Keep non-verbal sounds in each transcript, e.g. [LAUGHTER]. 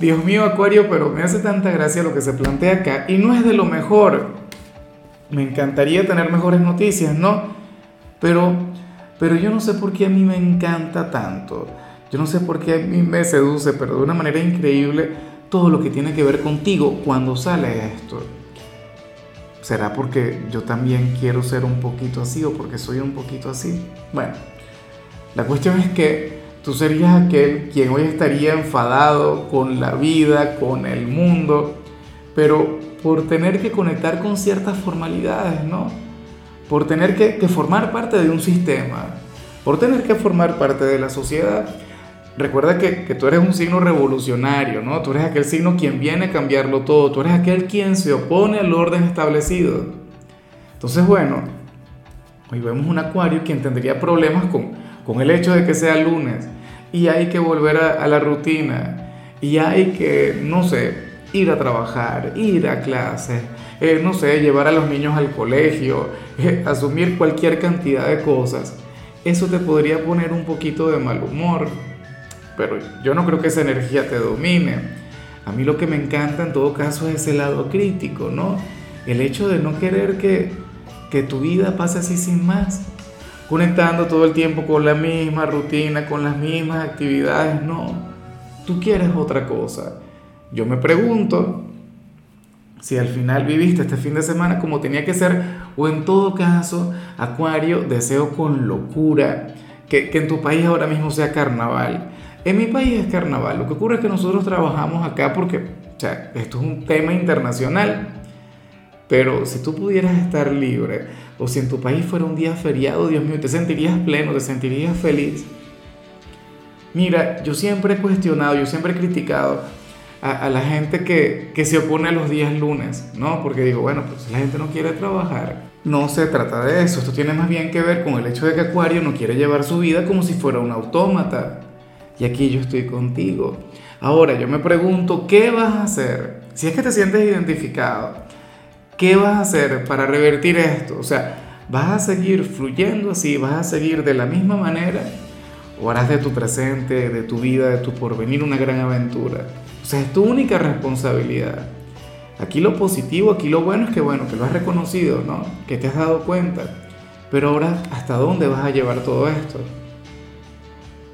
Dios mío, Acuario, pero me hace tanta gracia lo que se plantea acá y no es de lo mejor. Me encantaría tener mejores noticias, ¿no? Pero, pero yo no sé por qué a mí me encanta tanto. Yo no sé por qué a mí me seduce, pero de una manera increíble, todo lo que tiene que ver contigo cuando sale esto. ¿Será porque yo también quiero ser un poquito así o porque soy un poquito así? Bueno, la cuestión es que Tú serías aquel quien hoy estaría enfadado con la vida, con el mundo, pero por tener que conectar con ciertas formalidades, ¿no? Por tener que, formar parte de un sistema, por tener que formar parte de la sociedad. Recuerda que, que, tú eres un signo revolucionario, ¿no? Tú eres aquel signo quien viene a cambiarlo todo, tú eres aquel quien se opone al orden establecido. Entonces, bueno, hoy vemos un acuario quien tendría problemas con, con el hecho de que sea lunes y hay que volver a, la rutina y hay que, no sé, ir a trabajar, ir a clases, eh, no sé, llevar a los niños al colegio, [LAUGHS] eh, asumir cualquier cantidad de cosas, eso te podría poner un poquito de mal humor. Pero yo no creo que esa energía te domine. A mí lo que me encanta en todo caso es ese lado crítico, ¿no? El hecho de no querer que, que tu vida pase así sin más conectando todo el tiempo con la misma rutina, con las mismas actividades. No, tú quieres otra cosa. Yo me pregunto si al final viviste este fin de semana como tenía que ser, o en todo caso, Acuario, deseo con locura que, que en tu país ahora mismo sea carnaval. En mi país es carnaval. Lo que ocurre es que nosotros trabajamos acá porque, o sea, esto es un tema internacional. Pero si tú pudieras estar libre, o si en tu país fuera un día feriado, Dios mío, te sentirías pleno, te sentirías feliz. Mira, yo siempre he cuestionado, yo siempre he criticado a, la gente que, que, se opone a los días lunes, ¿no? Porque digo, bueno, pues la gente no quiere trabajar. No se trata de eso, esto tiene más bien que ver con el hecho de que Acuario no quiere llevar su vida como si fuera un autómata. Y aquí yo estoy contigo. Ahora, yo me pregunto, ¿qué vas a hacer? Si es que te sientes identificado, ¿Qué vas a hacer para revertir esto? O sea, ¿vas a seguir fluyendo así? ¿Vas a seguir de la misma manera? ¿O harás de tu presente, de tu vida, de tu porvenir una gran aventura? O sea, es tu única responsabilidad. Aquí lo positivo, aquí lo bueno es que, bueno, que lo has reconocido, ¿no? Que te has dado cuenta. Pero ahora, ¿hasta dónde vas a llevar todo esto?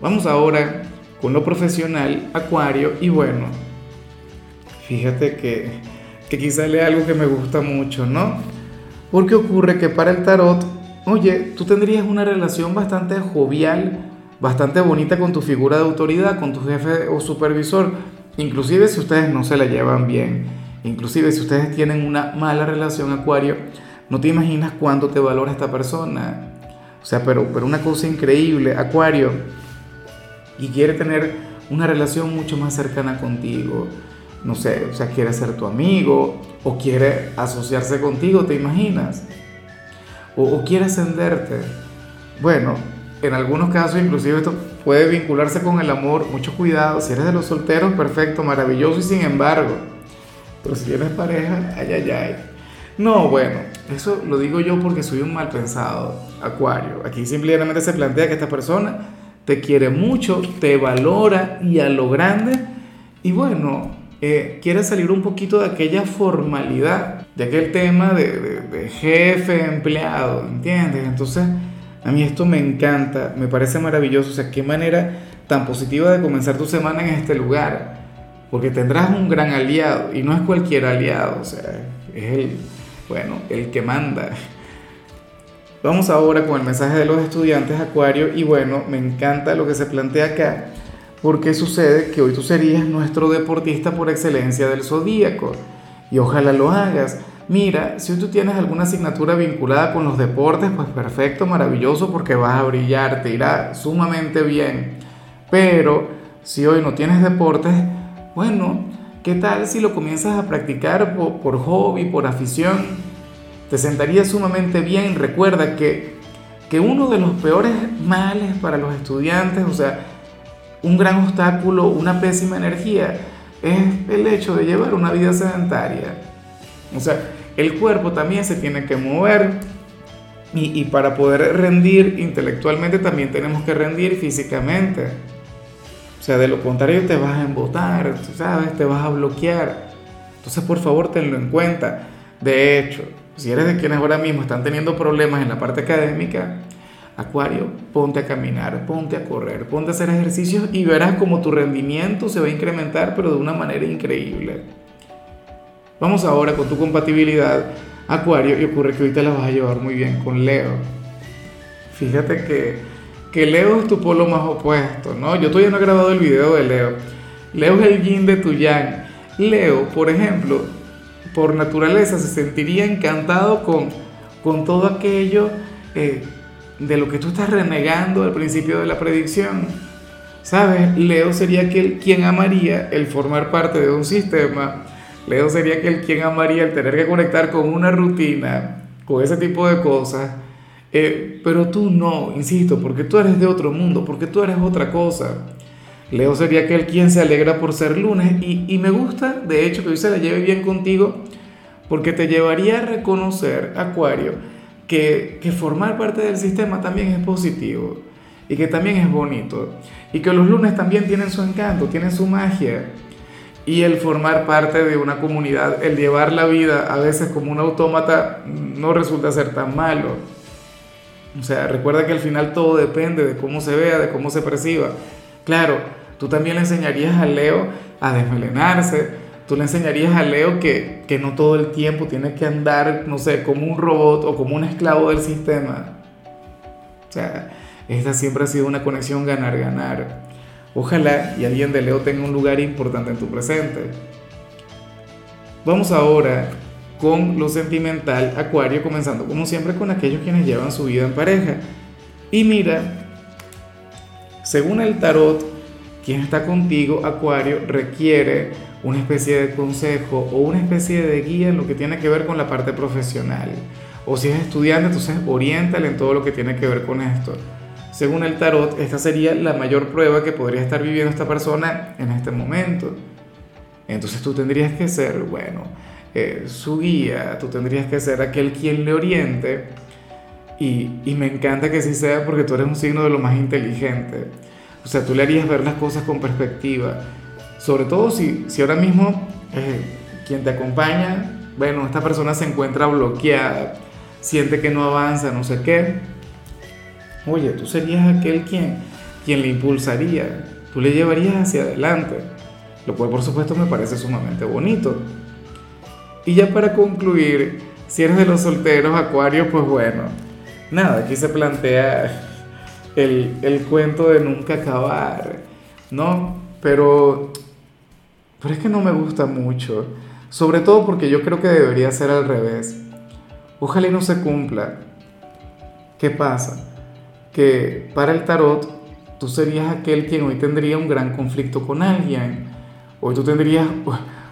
Vamos ahora con lo profesional, Acuario, y bueno, fíjate que que quizá lea algo que me gusta mucho, ¿no? Porque ocurre que para el tarot, oye, tú tendrías una relación bastante jovial, bastante bonita con tu figura de autoridad, con tu jefe o supervisor, inclusive si ustedes no se la llevan bien, inclusive si ustedes tienen una mala relación, Acuario, no te imaginas cuánto te valora esta persona. O sea, pero, pero una cosa increíble, Acuario, y quiere tener una relación mucho más cercana contigo no sé, o sea, quiere ser tu amigo o quiere asociarse contigo, ¿te imaginas? O, quiere ascenderte. Bueno, en algunos casos inclusive esto puede vincularse con el amor, mucho cuidado, si eres de los solteros, perfecto, maravilloso y sin embargo, pero si tienes pareja, ay, ay, ay. No, bueno, eso lo digo yo porque soy un mal pensado, Acuario. Aquí simplemente se plantea que esta persona te quiere mucho, te valora y a lo grande, y bueno, eh, salir un poquito de aquella formalidad, de aquel tema de, jefe, empleado, ¿entiendes? Entonces, a mí esto me encanta, me parece maravilloso, o sea, qué manera tan positiva de comenzar tu semana en este lugar, porque tendrás un gran aliado, y no es cualquier aliado, o sea, es el, bueno, el que manda. Vamos ahora con el mensaje de los estudiantes Acuario y bueno, me encanta lo que se plantea acá porque sucede que hoy tú serías nuestro deportista por excelencia del zodíaco y ojalá lo hagas. Mira, si tú tienes alguna asignatura vinculada con los deportes, pues perfecto, maravilloso, porque vas a brillar, te irá sumamente bien. Pero si hoy no tienes deportes, bueno, ¿qué tal si lo comienzas a practicar por, por hobby, por afición? Te sentaría sumamente bien. Recuerda que, que uno de los peores males para los estudiantes, o sea, un gran obstáculo, una pésima energía, es el hecho de llevar una vida sedentaria. O sea, el cuerpo también se tiene que mover y, y, para poder rendir intelectualmente también tenemos que rendir físicamente. O sea, de lo contrario te vas a embotar, ¿sabes? Te vas a bloquear. Entonces, por favor, tenlo en cuenta. De hecho, si eres de quienes ahora mismo están teniendo problemas en la parte académica, Acuario, ponte a caminar, ponte a correr, ponte a hacer ejercicios y verás como tu rendimiento se va a incrementar, pero de una manera increíble. Vamos ahora con tu compatibilidad, Acuario, y ocurre que te la vas a llevar muy bien con Leo. Fíjate que, que Leo es tu polo más opuesto, ¿no? Yo todavía no he grabado el video de Leo. Leo es el yin de tu yang. Leo, por ejemplo, por naturaleza se sentiría encantado con, con todo aquello eh, de lo que tú estás renegando al principio de la predicción. ¿Sabes? Leo sería aquel quien amaría el formar parte de un sistema. Leo sería aquel quien amaría el tener que conectar con una rutina, con ese tipo de cosas. Eh, pero tú no, insisto, porque tú eres de otro mundo, porque tú eres otra cosa. Leo sería aquel quien se alegra por ser lunes y, me gusta, de hecho, que hoy se la lleve bien contigo, porque te llevaría a reconocer, Acuario, que, formar parte del sistema también es positivo y que también es bonito y que los lunes también tienen su encanto, tienen su magia. Y el formar parte de una comunidad, el llevar la vida a veces como un autómata, no resulta ser tan malo. O sea, recuerda que al final todo depende de cómo se vea, de cómo se perciba. Claro, Tú también le enseñarías a Leo a desmelenarse. Tú le enseñarías a Leo que, que no todo el tiempo tiene que andar, no sé, como un robot o como un esclavo del sistema. O sea, esta siempre ha sido una conexión ganar-ganar. Ojalá y alguien de Leo tenga un lugar importante en tu presente. Vamos ahora con lo sentimental, Acuario, comenzando como siempre con aquellos quienes llevan su vida en pareja. Y mira, según el tarot, quien está contigo, Acuario, requiere una especie de consejo o una especie de guía en lo que tiene que ver con la parte profesional. O si es estudiante, entonces oriéntale en todo lo que tiene que ver con esto. Según el tarot, esta sería la mayor prueba que podría estar viviendo esta persona en este momento. Entonces tú tendrías que ser, bueno, eh, su guía, tú tendrías que ser aquel quien le oriente. Y, y me encanta que sí sea porque tú eres un signo de lo más inteligente. O sea, tú le harías ver las cosas con perspectiva. Sobre todo si, si ahora mismo eh, quien te acompaña, bueno, esta persona se encuentra bloqueada, siente que no avanza, no sé qué. Oye, tú serías aquel quien, quien le impulsaría, tú le llevarías hacia adelante. Lo cual por supuesto me parece sumamente bonito. Y ya para concluir, si eres de los solteros, Acuario, pues bueno, nada, aquí se plantea el, el cuento de nunca acabar, ¿no? Pero, pero es que no me gusta mucho, sobre todo porque yo creo que debería ser al revés. Ojalá y no se cumpla. ¿Qué pasa? Que para el tarot tú serías aquel quien hoy tendría un gran conflicto con alguien. Hoy tú tendrías,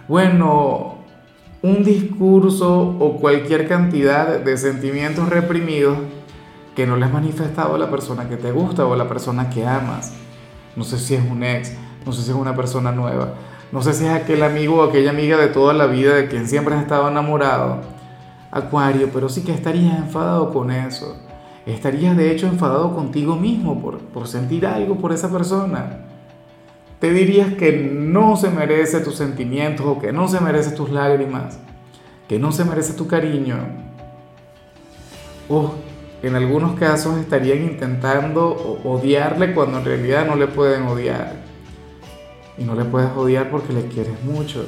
bueno, un discurso o cualquier cantidad de sentimientos reprimidos que no le has manifestado a la persona que te gusta o a la persona que amas. No sé si es un ex, no sé si es una persona nueva, no sé si es aquel amigo o aquella amiga de toda la vida de quien siempre has estado enamorado. Acuario, pero sí que estarías enfadado con eso. Estarías de hecho enfadado contigo mismo por, por sentir algo por esa persona. Te dirías que no se merece tus sentimientos o que no se merece tus lágrimas, que no se merece tu cariño. Oh, en algunos casos estarían intentando odiarle cuando en realidad no le pueden odiar. Y no le puedes odiar porque le quieres mucho.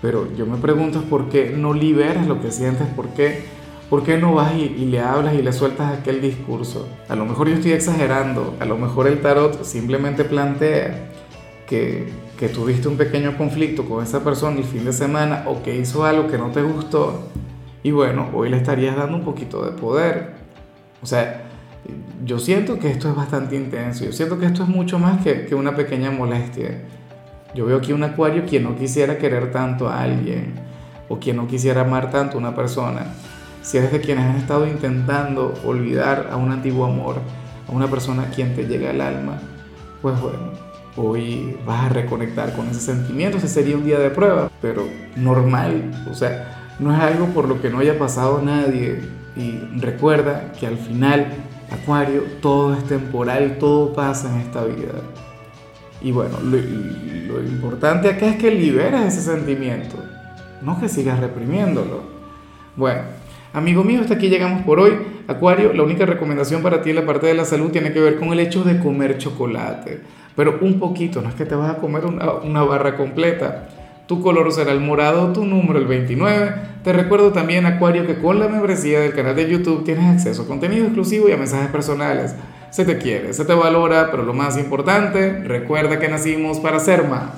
Pero yo me pregunto por qué no liberas lo que sientes, por qué, por qué no vas y, y, le hablas y le sueltas aquel discurso. A lo mejor yo estoy exagerando, a lo mejor el tarot simplemente plantea que, que tuviste un pequeño conflicto con esa persona el fin de semana o que hizo algo que no te gustó y bueno, hoy le estarías dando un poquito de poder. O sea, yo siento que esto es bastante intenso, yo siento que esto es mucho más que, que una pequeña molestia. Yo veo aquí un acuario quien no quisiera querer tanto a alguien o quien no quisiera amar tanto a una persona. Si eres de quienes han estado intentando olvidar a un antiguo amor, a una persona quien te llega al alma, pues bueno, hoy vas a reconectar con ese sentimiento. Ese sería un día de prueba, pero normal. O sea, no es algo por lo que no haya pasado nadie. Y recuerda que al final, Acuario, todo es temporal, todo pasa en esta vida. Y bueno, lo, importante acá es que liberes ese sentimiento, no que sigas reprimiéndolo. Bueno, amigo mío, hasta aquí llegamos por hoy. Acuario, la única recomendación para ti en la parte de la salud tiene que ver con el hecho de comer chocolate, pero un poquito, no es que te vas a comer una barra completa. Tu color será el morado, tu número el 29. Te recuerdo también, Acuario, que con la membresía del canal de YouTube tienes acceso a contenido exclusivo y a mensajes personales. Se te quiere, se te valora, pero lo más importante, recuerda que nacimos para ser más.